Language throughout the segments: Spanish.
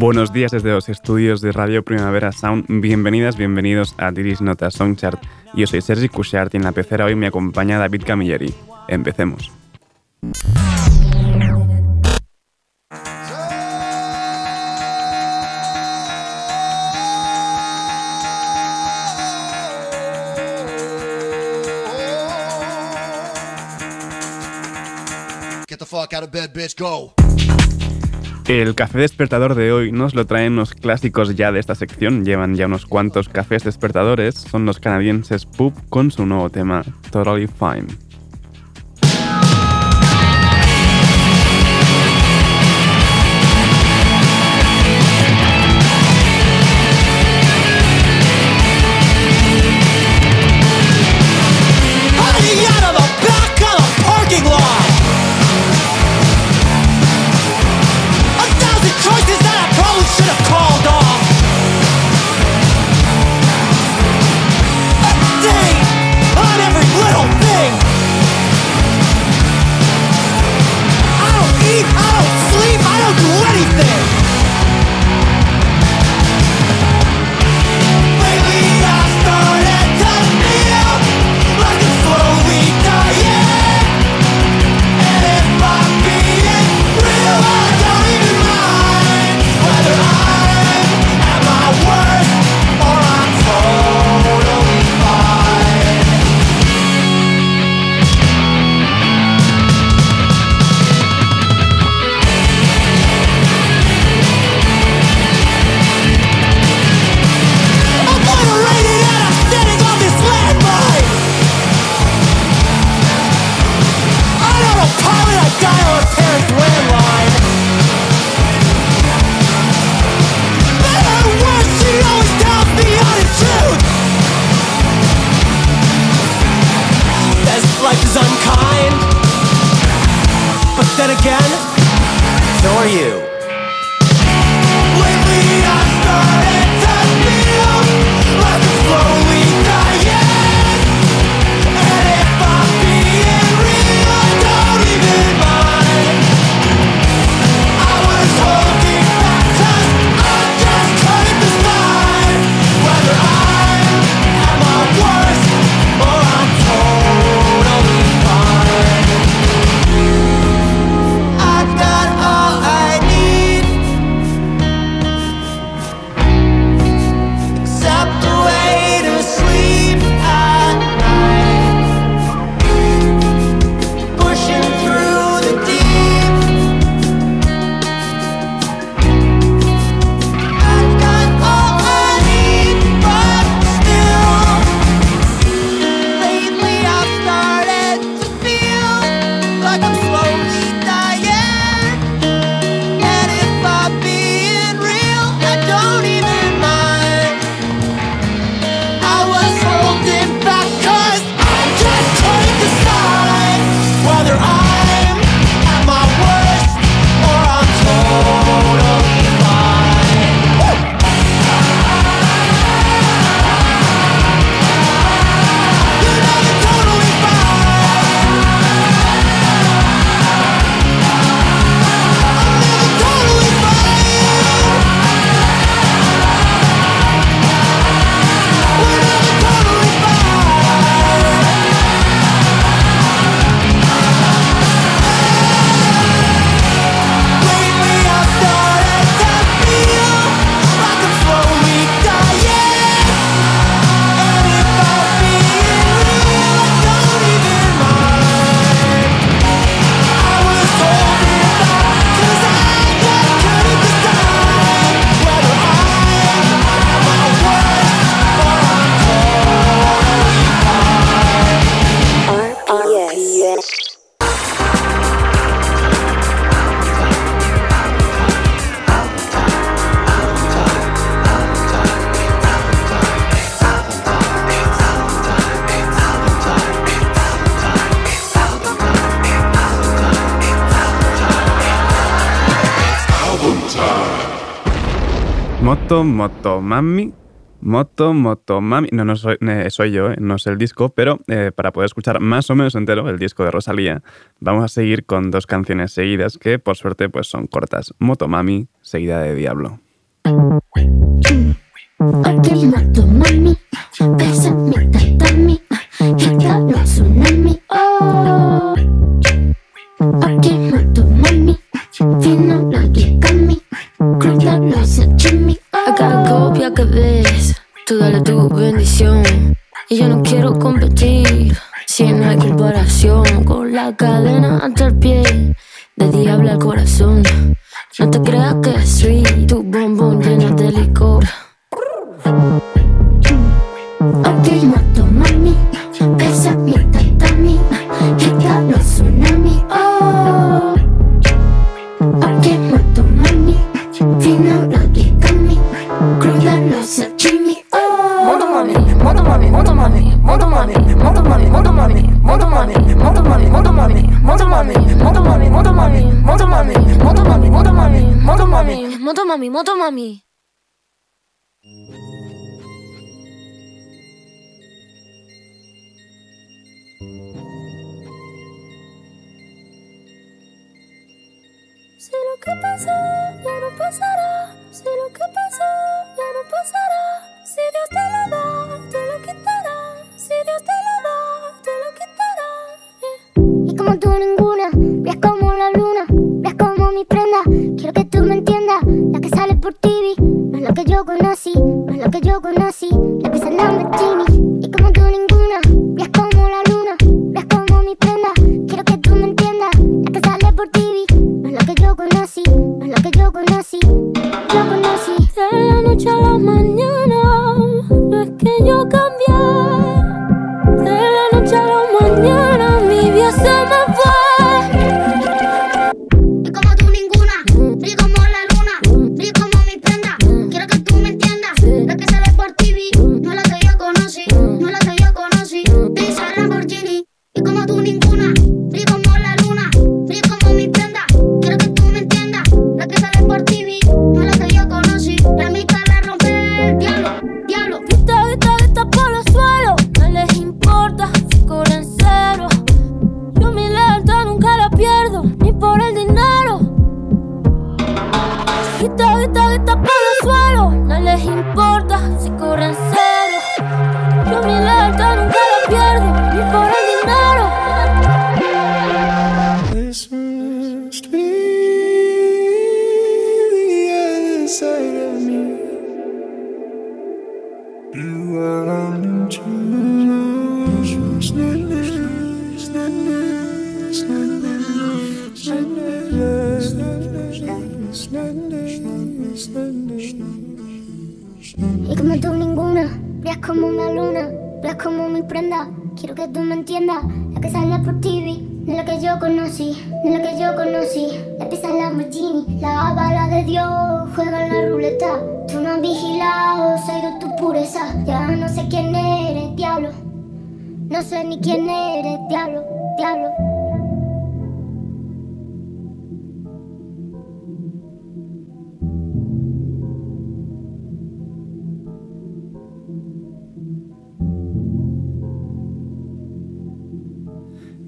Buenos días desde los estudios de Radio Primavera Sound. Bienvenidas, bienvenidos a Diris Nota Songchart. Yo soy Sergi Cushart y en la pecera hoy me acompaña David Camilleri. Empecemos. Get the fuck out of bed, bitch, go. El café despertador de hoy nos lo traen los clásicos ya de esta sección. Llevan ya unos cuantos cafés despertadores. Son los canadienses Poop con su nuevo tema, Totally Fine. Moto Mami. Moto Moto Mami. No, no soy, yo, eh, no sé el disco, pero eh, para poder escuchar más o menos entero el disco de Rosalía, vamos a seguir con dos canciones seguidas que por suerte pues son cortas. Moto Mami, seguida de Diablo. Aquí moto mami, tatami, tsunami, oh. Aquí moto mami, la kami, cruda copia que tú dale tu bendición. Y yo no quiero competir, si no hay comparación. Con la cadena hasta el pie, de diablo al corazón. No te creas que sweet, tu bombón llena de licor. マミ元マミ元マミ元マミ元マミ元マミ元マミ元マミ元マミ元マミ元マミ元マミ元マミ元マミ元マミ。白くパソやろパサラ白くパソやろパサラ Si Dios te lo da, como tú ninguna, brillas como la luna, brillas como mi prenda, quiero que tú me entiendas, la que sale por TV, no es la que yo conocí, no es la que yo conocí, la el Lamborghini. Y como tú ninguna, brillas como la luna, brillas como mi prenda, quiero que tú me entiendas, la que sale por TV, no es la que yo conocí, no es la que yo conocí, yo conocí. De la noche a la mañana, no es que yo cambié. De la noche a la mañana, mi vida se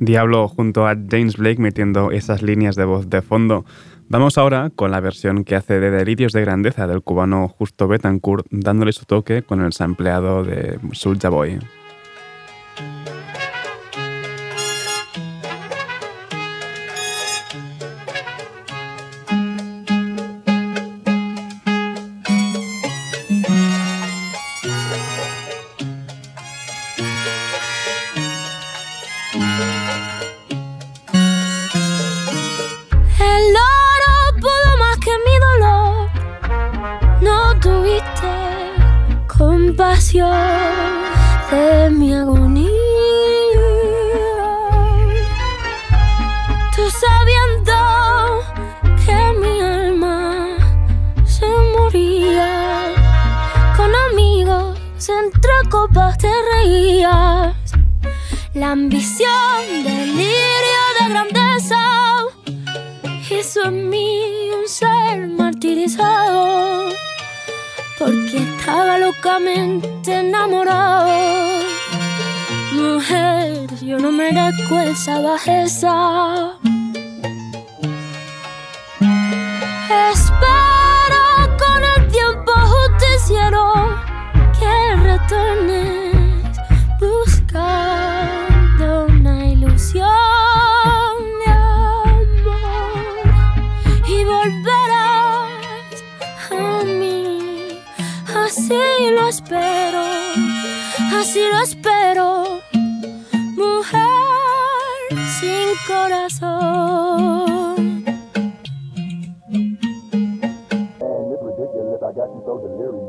Diablo junto a James Blake metiendo esas líneas de voz de fondo. Vamos ahora con la versión que hace de Delirios de Grandeza del cubano Justo Betancourt, dándole su toque con el sampleado de Soulja Boy.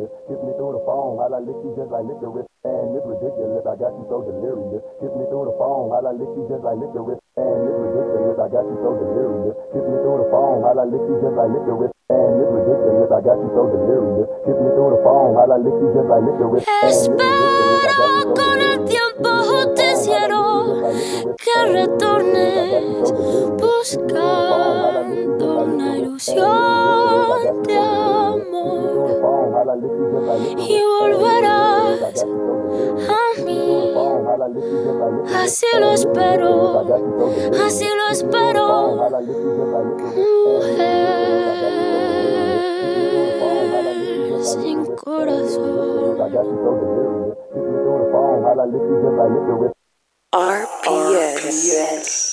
Delirious. Me through the phone, I lick you just like licorice. And it's ridiculous, I got you so delirious. Kiss me through the phone, I lick you just like licorice. And it's ridiculous, I got you so delirious. Kiss me through the phone, I lick you just like licorice. And it's ridiculous, I got you so delirious. Kiss me through the phone, I lick you just like licorice. So con el tiempo justiciero que retornes buscando una ilusión de amor y volverás a mí. Así lo espero, así lo espero, mujer sin corazón. RPS.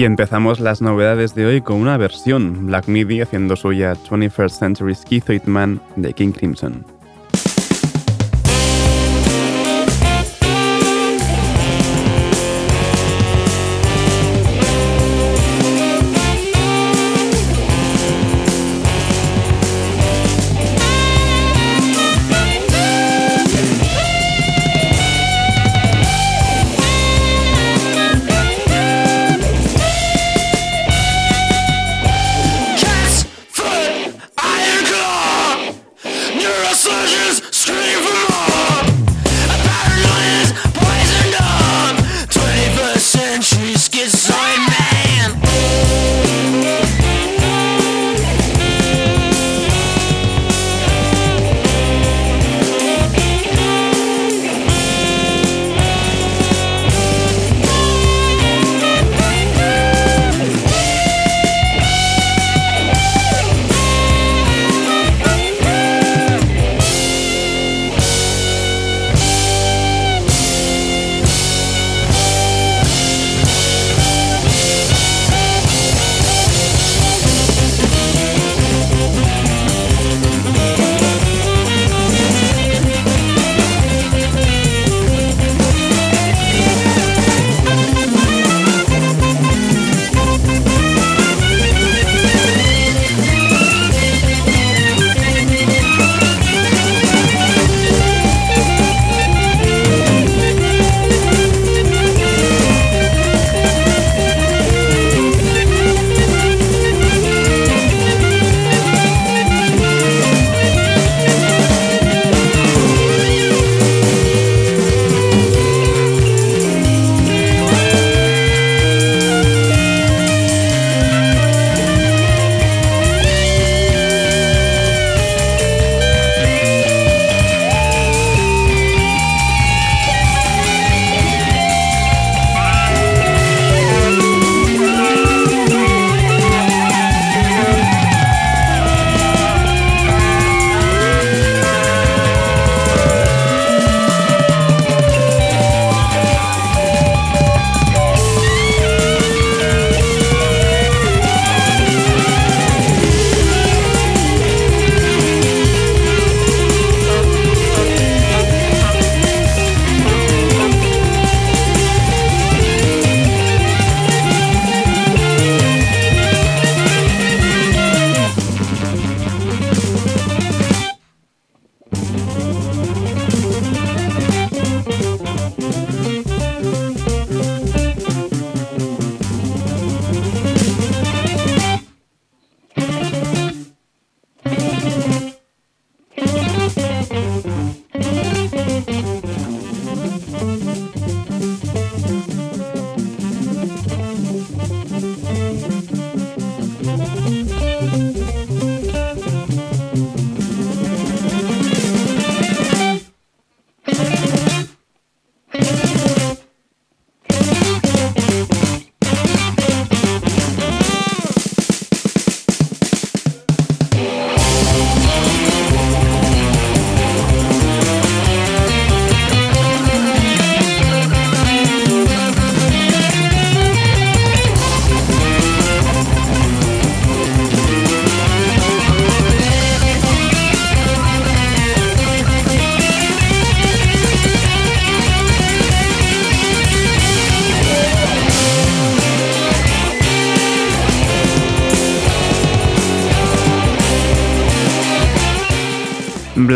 Y empezamos las novedades de hoy con una versión, Black Midi haciendo suya 21st Century Schizoid Man de King Crimson.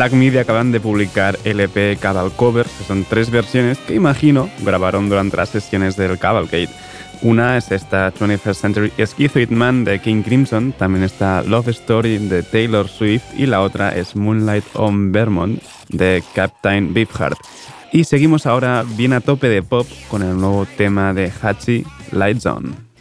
Black Media acaban de publicar el EP Cabal Covers, que son tres versiones que imagino grabaron durante las sesiones del Cavalcade. Una es esta 21st Century Schizoid Man de King Crimson, también está Love Story de Taylor Swift y la otra es Moonlight on Vermont de Captain Beefheart. Y seguimos ahora bien a tope de pop con el nuevo tema de Hachi, Lights On.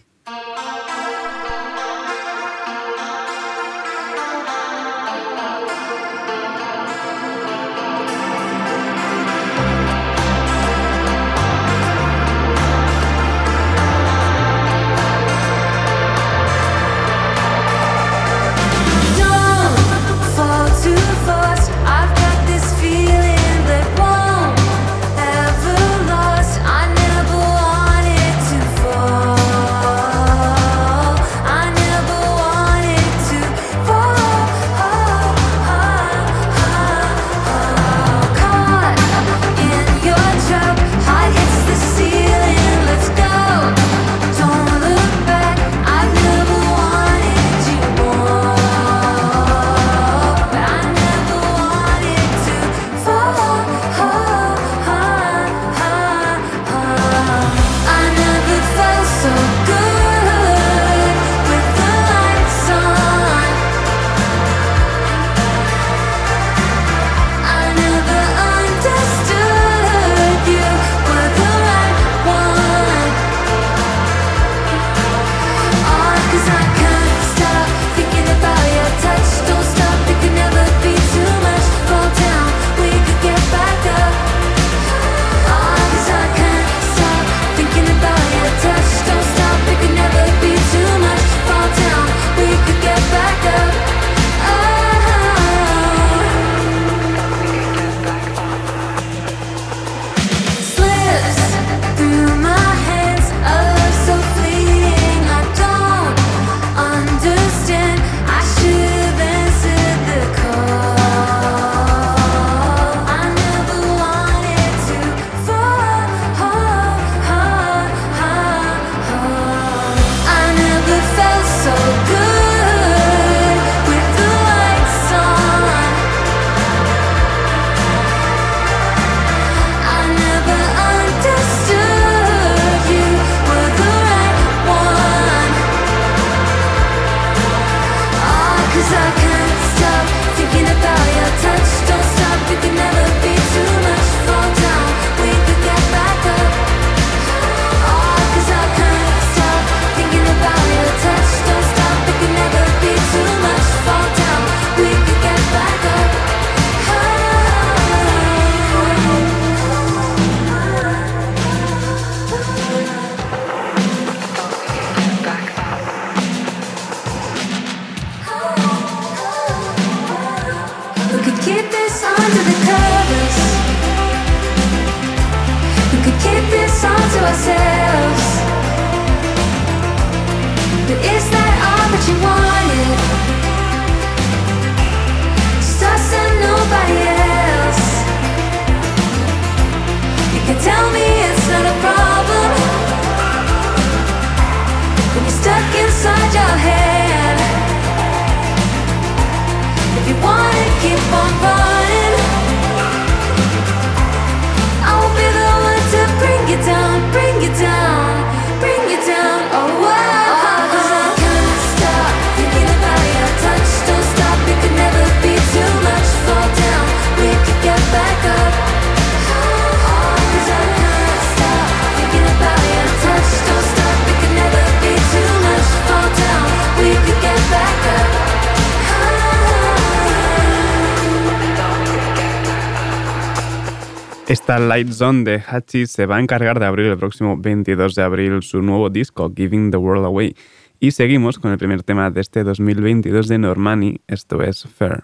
Esta Light Zone de Hachi se va a encargar de abrir el próximo 22 de abril su nuevo disco, Giving the World Away. Y seguimos con el primer tema de este 2022 de Normani, esto es Fair.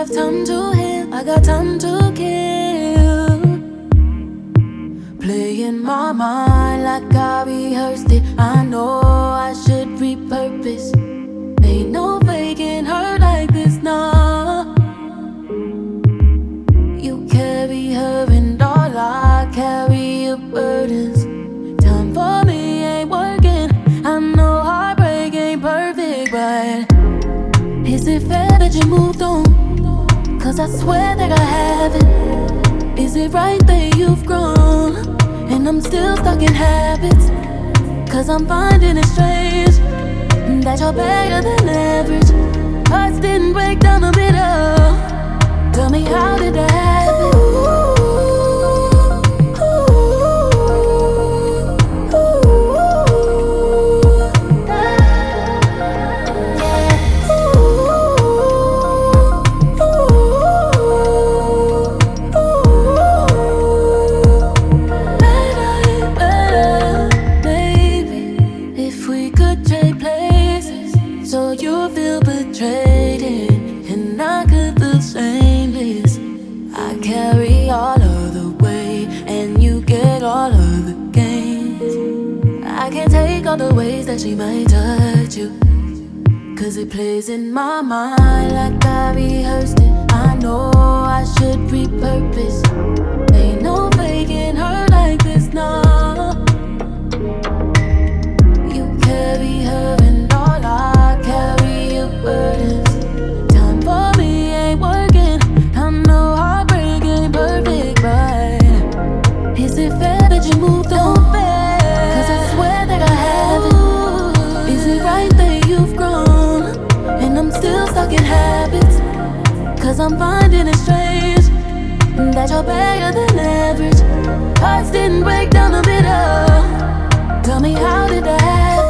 Have time to heal, I got time to kill. Playing my mind like I rehearsed it. I know I should repurpose. Ain't no faking hurt like this, nah. You carry her and all I carry your burdens. Time for me ain't working. I know heartbreak ain't perfect, but is it fair that you moved on? Cause I swear that I haven't. Is it right that you've grown? And I'm still stuck in habits. Cause I'm finding it strange that you're better than average. Hearts didn't break down the middle. Tell me how did that happen? Might touch you. Cause it plays in my mind like I rehearsed it. I know I should repurpose. I'm finding it strange that you're better than average. Hearts didn't break down the middle. Tell me how did that happen?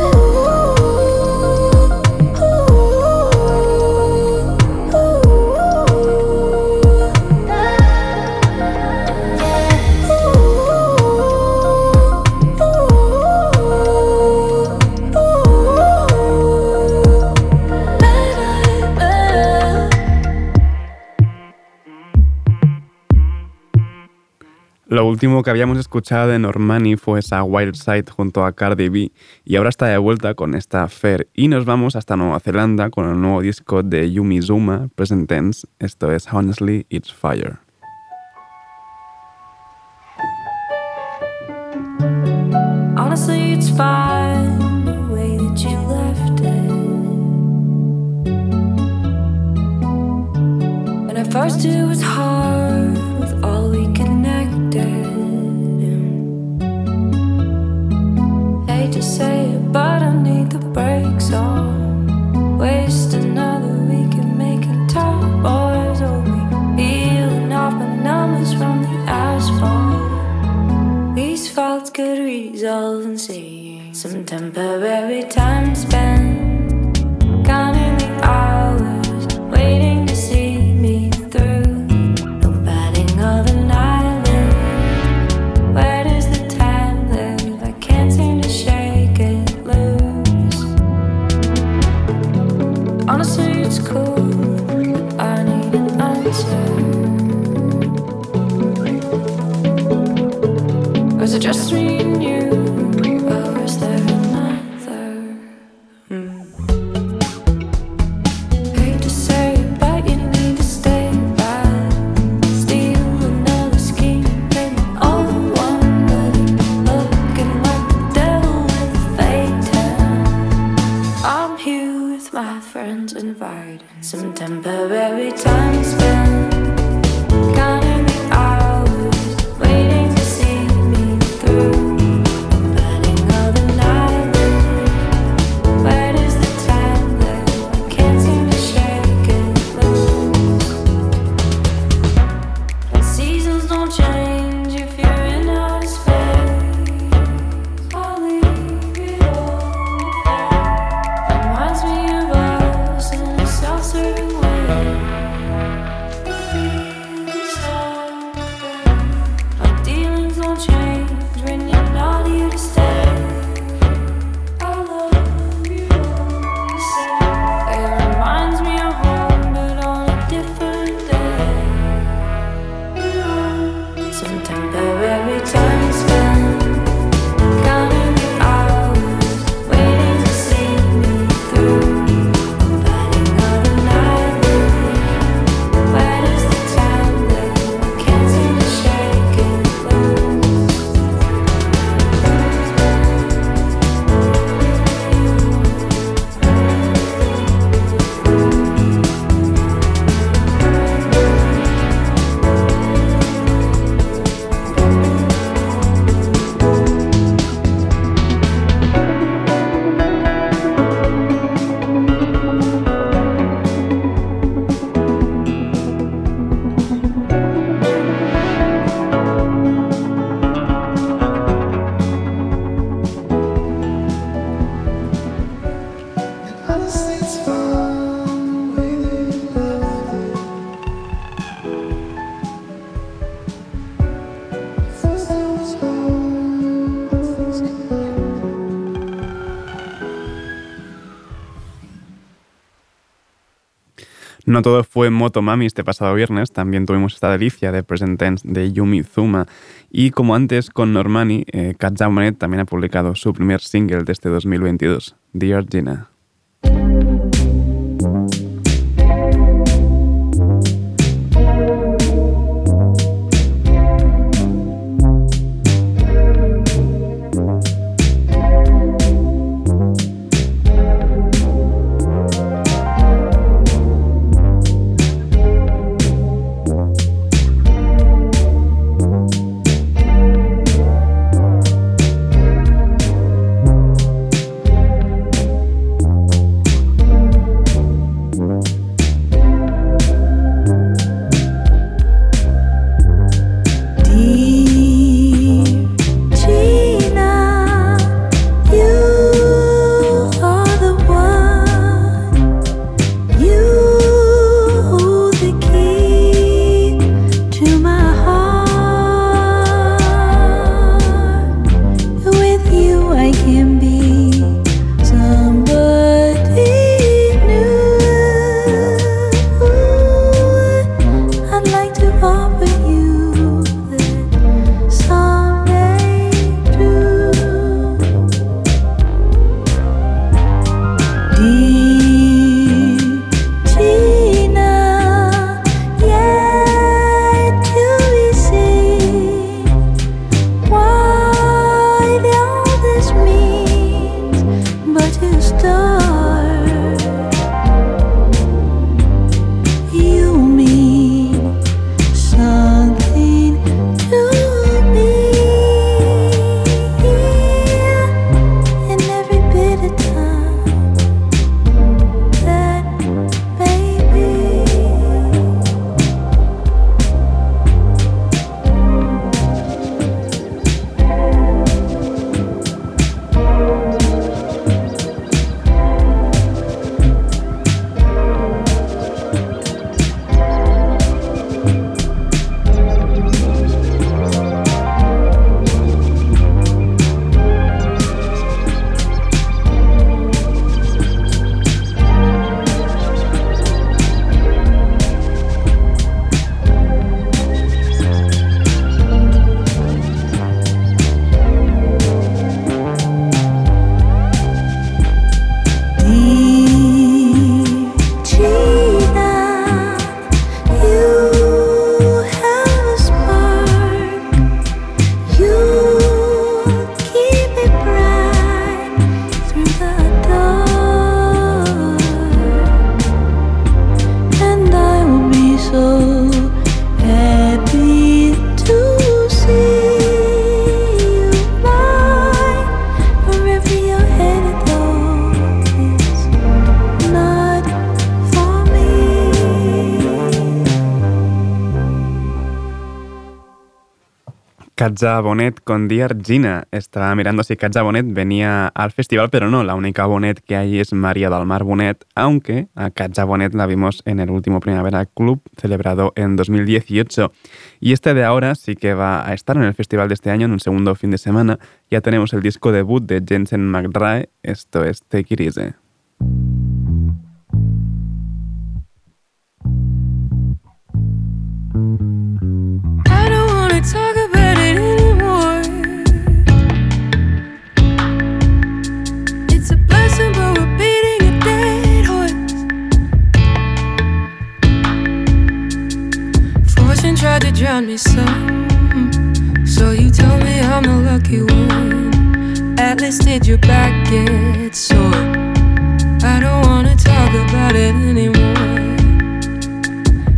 Último que habíamos escuchado de Normani fue esa Wild Side junto a Cardi B y ahora está de vuelta con esta Fair y nos vamos hasta Nueva Zelanda con el nuevo disco de Yumi Zuma, Present Tense, esto es Honestly It's Fire. Honestly, it's fine the way that you left it. First it was hard to say todo fue Motomami este pasado viernes, también tuvimos esta delicia de Present Tense de Yumi Zuma. Y como antes con Normani, eh, también ha publicado su primer single de este 2022, Dear Gina. Katja Bonet con Dear Gina. Estaba mirando si Katja Bonet venía al festival, pero no, la única Bonet que hay es María del Mar Bonet, aunque a Katja Bonet la vimos en el último Primavera Club celebrado en 2018. Y este de ahora sí que va a estar en el festival de este año en un segundo fin de semana. Ya tenemos el disco debut de Jensen McRae, esto es Take It Easy. Drown me some, so you tell me I'm the lucky one. Atlas, did your back get sore? I don't wanna talk about it anymore.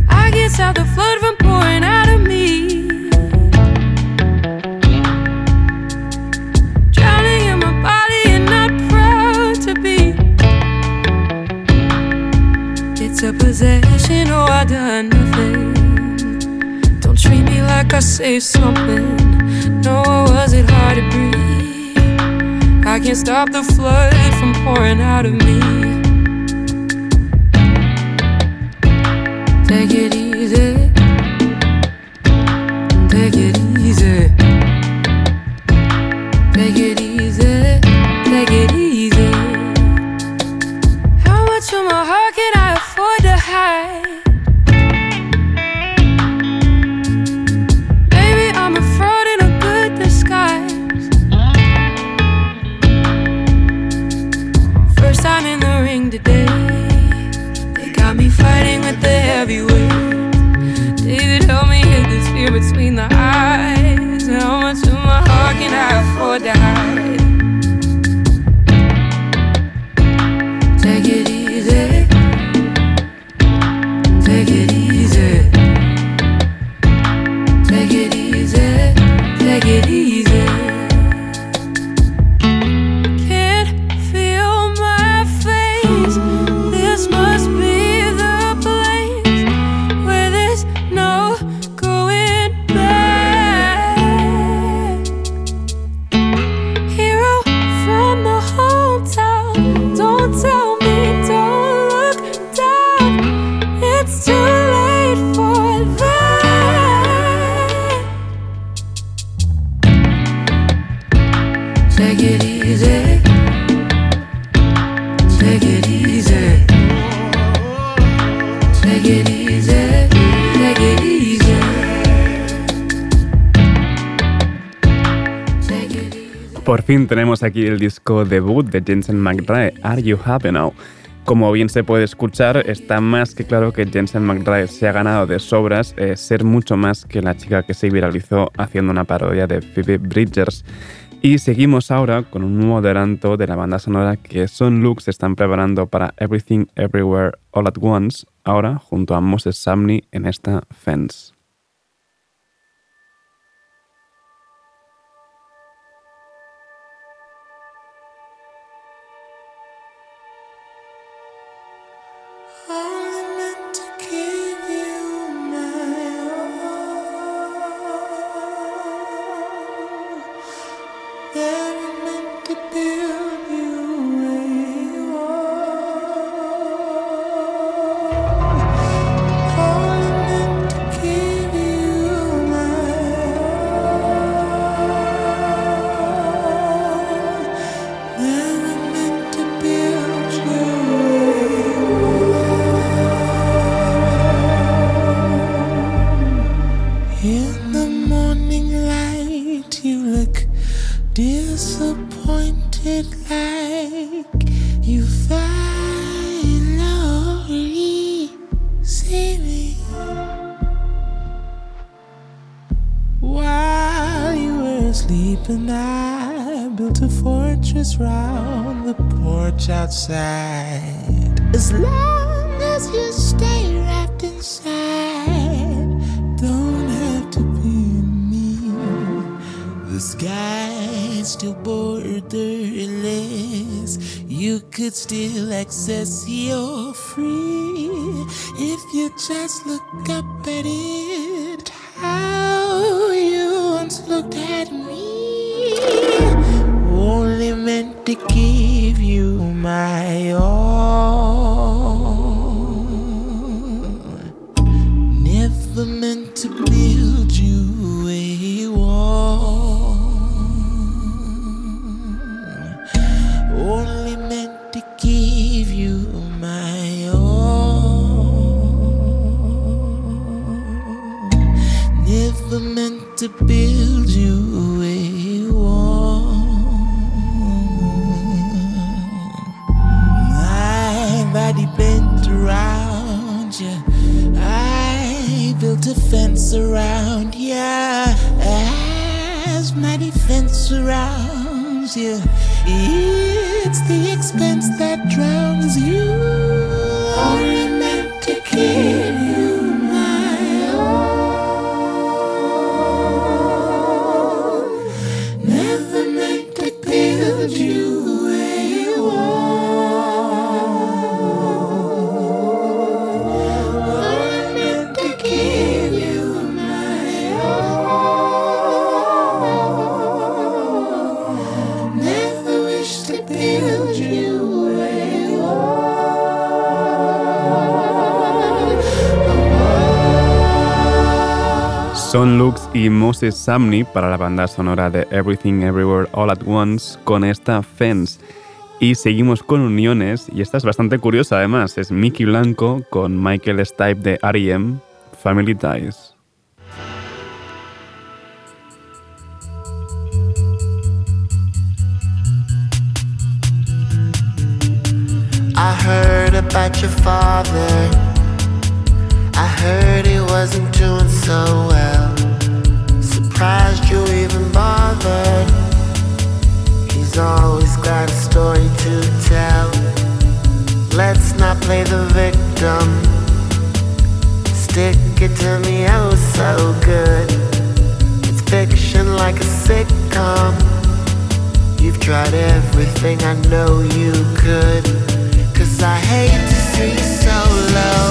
I can't stop the flood from pouring out of me. Drowning in my body and not proud to be. It's a possession, oh, I done nothing. Like I saved something. No, was it hard to breathe? I can't stop the flood from pouring out of me. Take it easy. Por fin tenemos aquí el disco debut de Jensen McRae, Are You Happy Now? Como bien se puede escuchar, está más que claro que Jensen McRae se ha ganado de sobras eh, ser mucho más que la chica que se viralizó haciendo una parodia de Phoebe Bridgers. Y seguimos ahora con un nuevo adelanto de la banda sonora que Son Lux están preparando para Everything Everywhere All at Once, ahora junto a Moses Samney en esta Fence. just look up at it how you once looked at me. Only meant to give you my all. To build you a wall. My body bent around you. I built a fence around you. As my defense surrounds you, it's the expense that drowns you. Lux y Moses Samney para la banda sonora de Everything Everywhere All at Once con esta Fence. Y seguimos con uniones, y esta es bastante curiosa además, es Mickey Blanco con Michael Stipe de R.E.M., Family Ties. I heard about your father. I heard he wasn't doing so well. Surprised you even bothered. He's always got a story to tell. Let's not play the victim. Stick it to me oh so good. It's fiction like a sitcom. You've tried everything I know you could. Cause I hate to see you so low.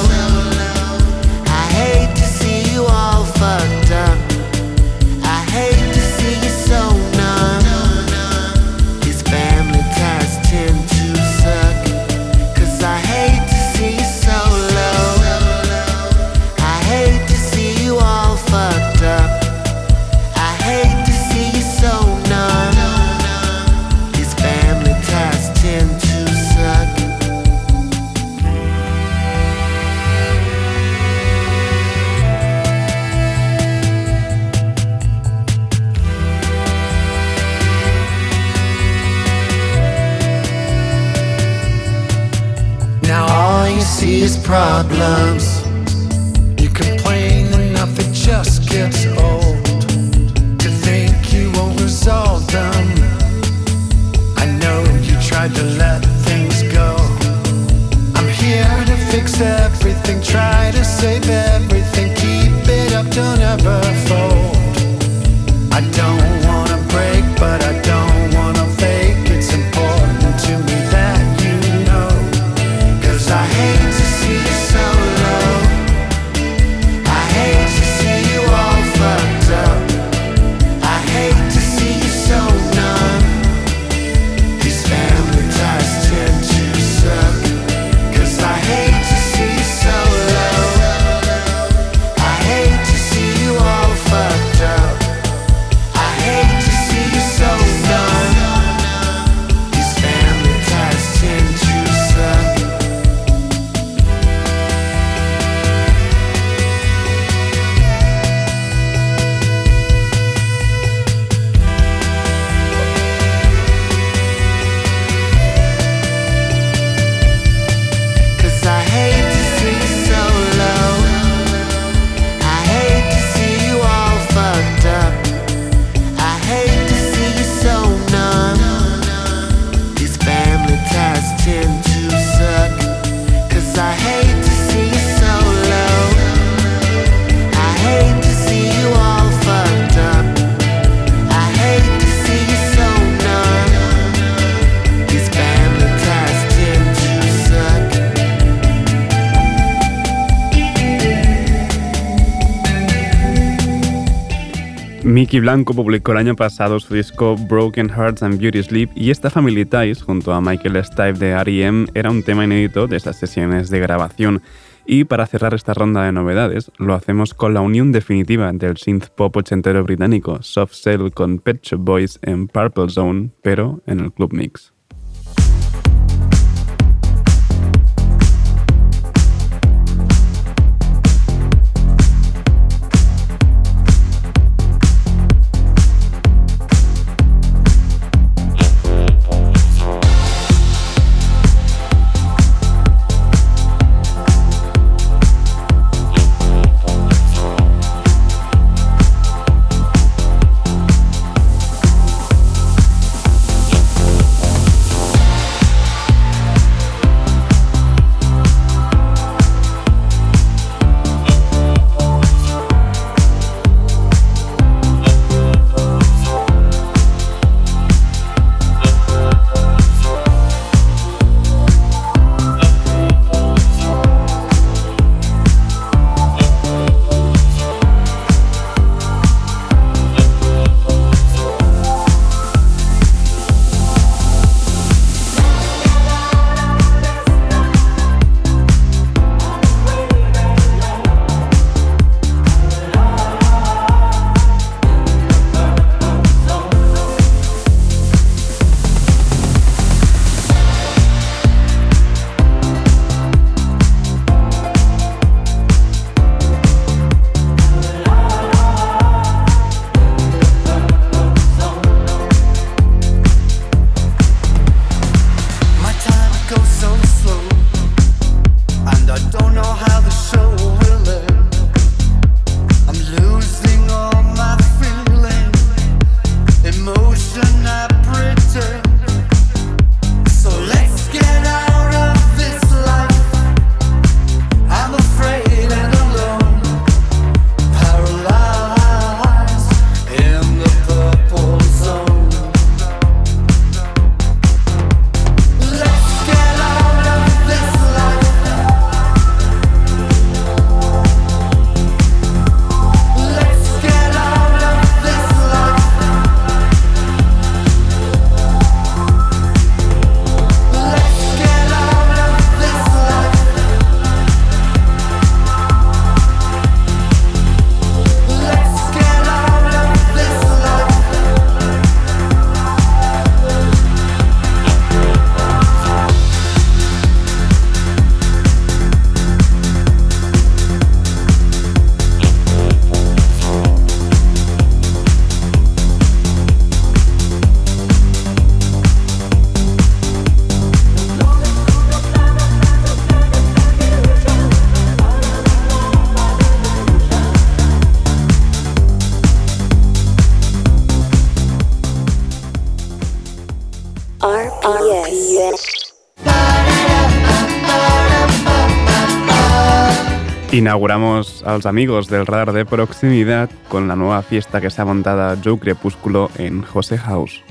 I hate to see you all fucked up. Problems. You complain enough, it just gets old. To think you won't resolve them. I know you tried to let things go. I'm here to fix everything, try to save everything, Mickey Blanco publicó el año pasado su disco Broken Hearts and Beauty Sleep y esta Family Ties, junto a Michael Stipe de R.E.M., era un tema inédito de esas sesiones de grabación. Y para cerrar esta ronda de novedades, lo hacemos con la unión definitiva del synth pop ochentero británico Soft Cell con Pet Shop Boys en Purple Zone, pero en el Club Mix. Inauguramos a los amigos del radar de proximidad con la nueva fiesta que se ha montado Joe Crepúsculo en José House.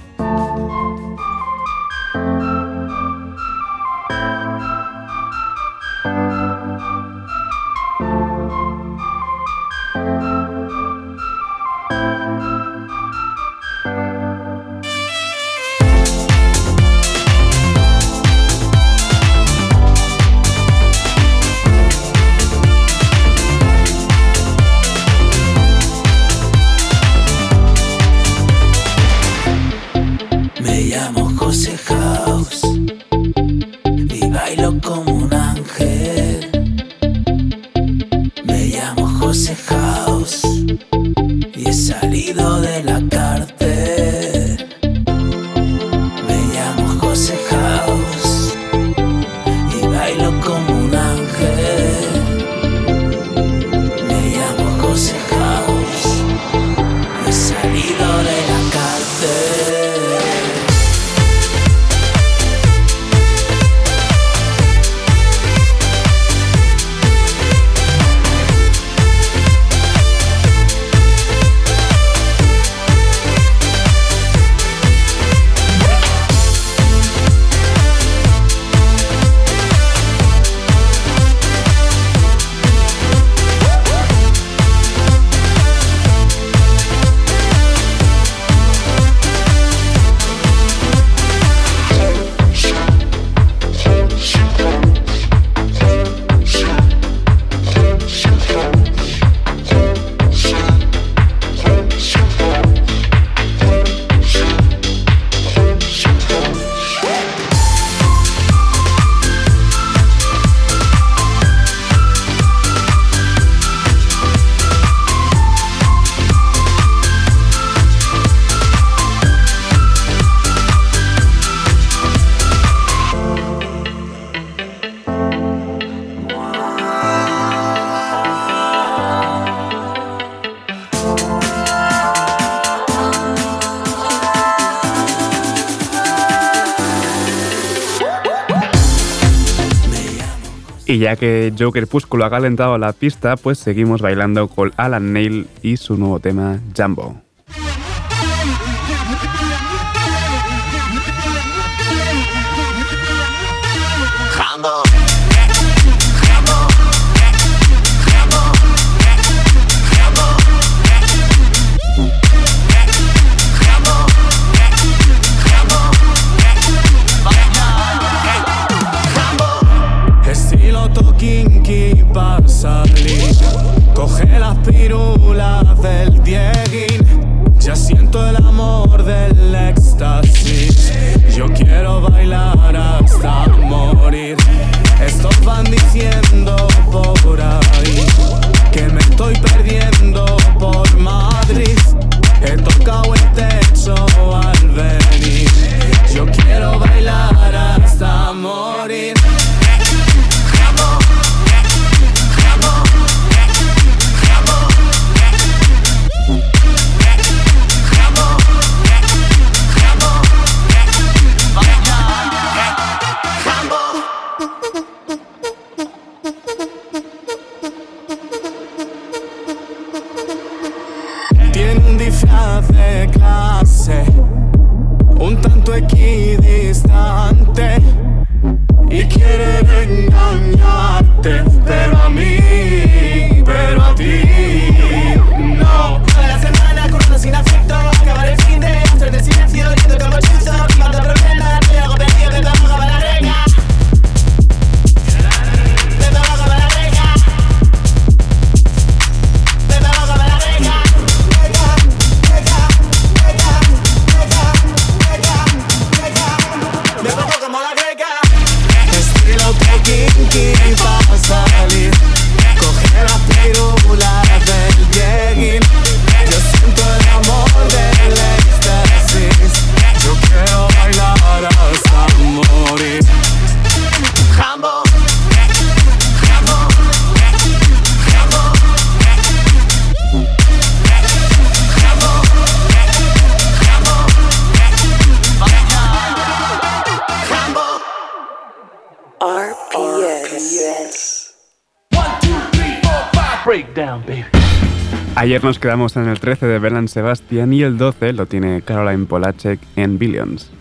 Y ya que Joe Crepúsculo ha calentado la pista, pues seguimos bailando con Alan Neil y su nuevo tema Jumbo. Ayer nos quedamos en el 13 de Belan Sebastian y el 12 lo tiene Caroline Polacek en Billions.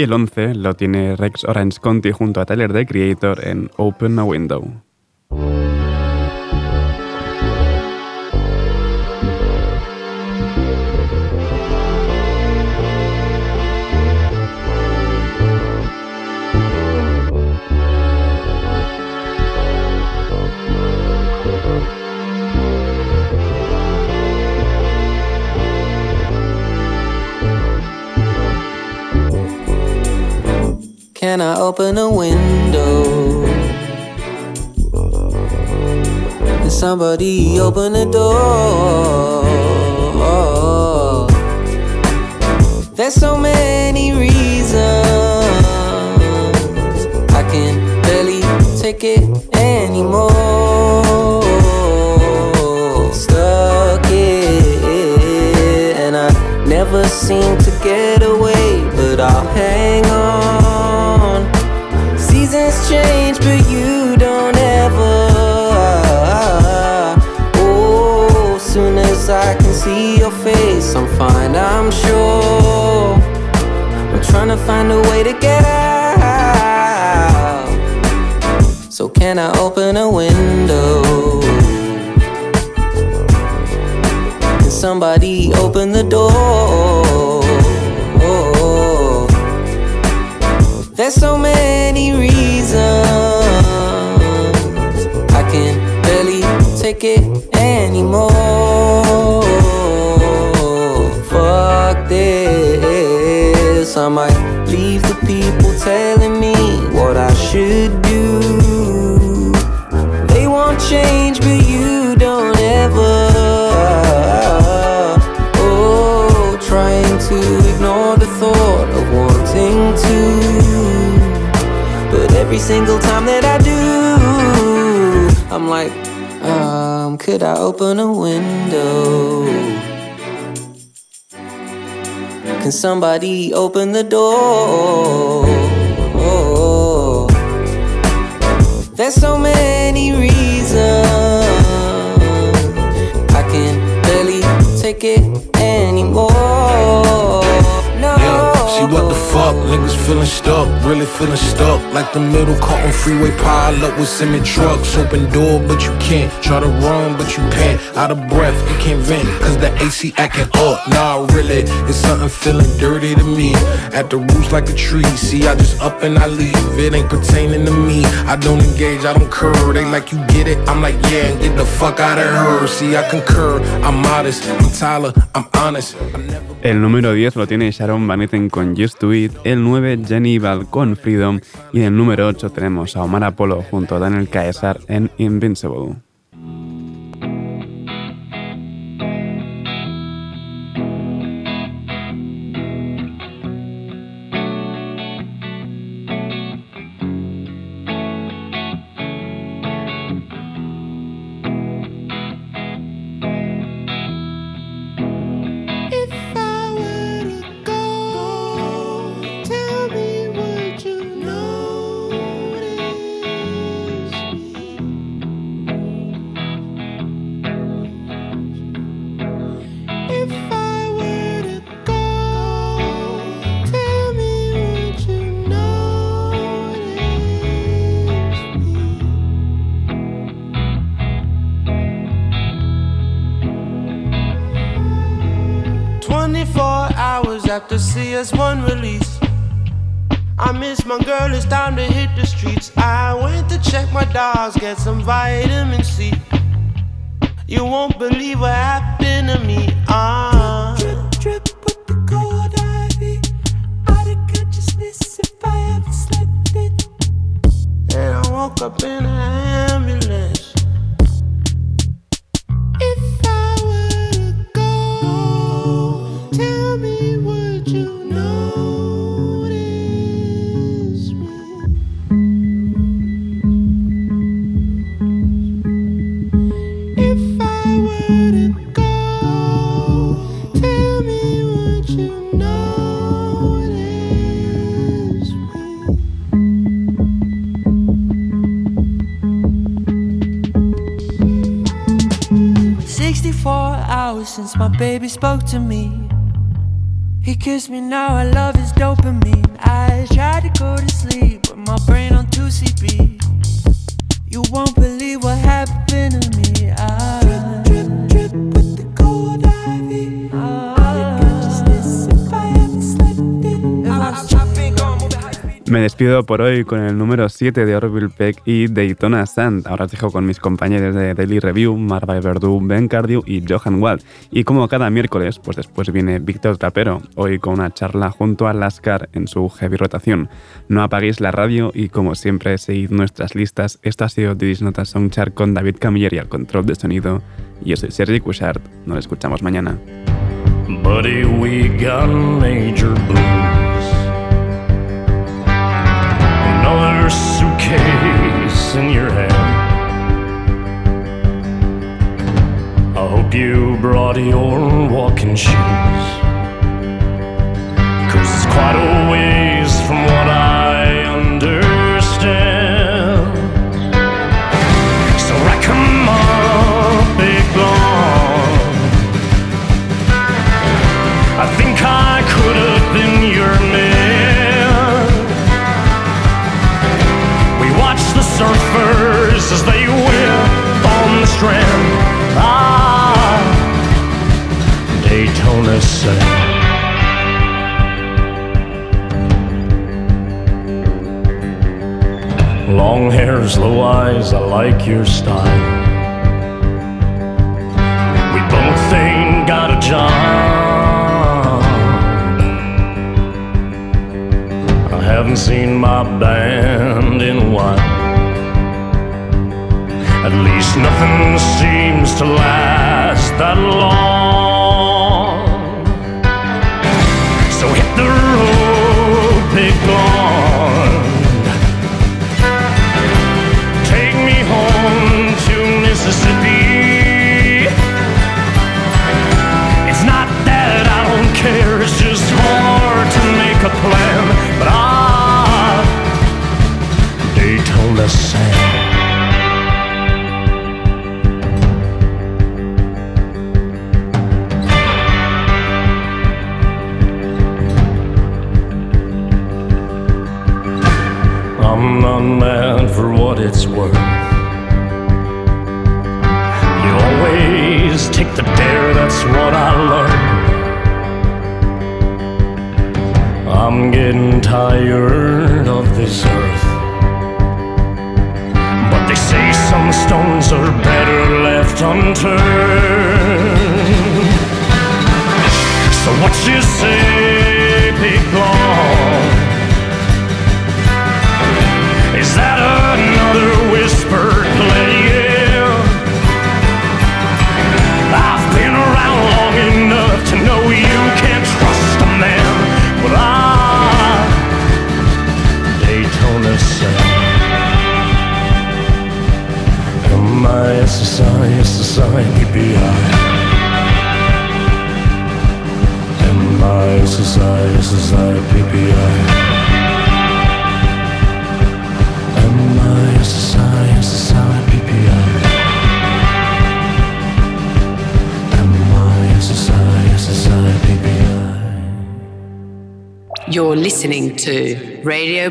Y el 11 lo tiene Rex Orange County junto a Tyler the Creator en Open a Window. Open a window? Can somebody open the door? There's so many reasons I can barely take it anymore. Stuck it, and I never seem to get away, but I'll hang on. Seasons change, but you don't ever. Oh, soon as I can see your face, I'm fine, I'm sure. I'm trying to find a way to get out. So, can I open a window? Can somebody open the door? There's so many reasons I can barely take it anymore. Fuck this. I might leave the people telling me what I should do. They won't change, but you don't ever. Oh, trying to ignore the thought of wanting to. Every single time that I do, I'm like, um, could I open a window? Can somebody open the door? There's so many reasons I can barely take it anymore. See what the fuck, niggas feeling stuck, really feeling stuck. Like the middle caught on freeway pile up with semi trucks. Open door, but you can't. Try to run, but you can't. Out of breath, you can't vent, cause the AC acting up. Nah, really, it's something feeling dirty to me. At the roots like a tree, see, I just up and I leave. It ain't pertaining to me. I don't engage, I don't curve. They like, you get it? I'm like, yeah, and get the fuck out of her. See, I concur, I'm modest, I'm Tyler, I'm honest. I'm never El número 10 lo tiene Sharon Van Etten con Used to It, el 9 Jenny Val con Freedom y en el número 8 tenemos a Omar Apollo junto a Daniel Caesar en Invincible. Hours after CS1 release. I miss my girl, it's time to hit the streets. I went to check my dogs, get some vitamin C. You won't believe what happened to me. Ah. My baby spoke to me. He kissed me, now I love his dopamine. I tried to go to sleep Despido por hoy con el número 7 de Orville Peck y Daytona Sand. Ahora os dejo con mis compañeros de Daily Review, Marva Verdú, Ben Cardew y Johan Wald. Y como cada miércoles, pues después viene Víctor Trapero, hoy con una charla junto a Lascar en su heavy rotación. No apaguéis la radio y como siempre seguid nuestras listas. Esto ha sido Didis Nota Songchart con David Camilleri al control de sonido. Yo soy Sergi Cushart. Nos escuchamos mañana. Suitcase in your hand. I hope you brought your walking shoes. Cause it's quite a ways from what I strand. Ah, Daytona Sand. Long hair, slow eyes, I like your style. We both ain't got a job. I haven't seen my band in. At least nothing seems to last that long.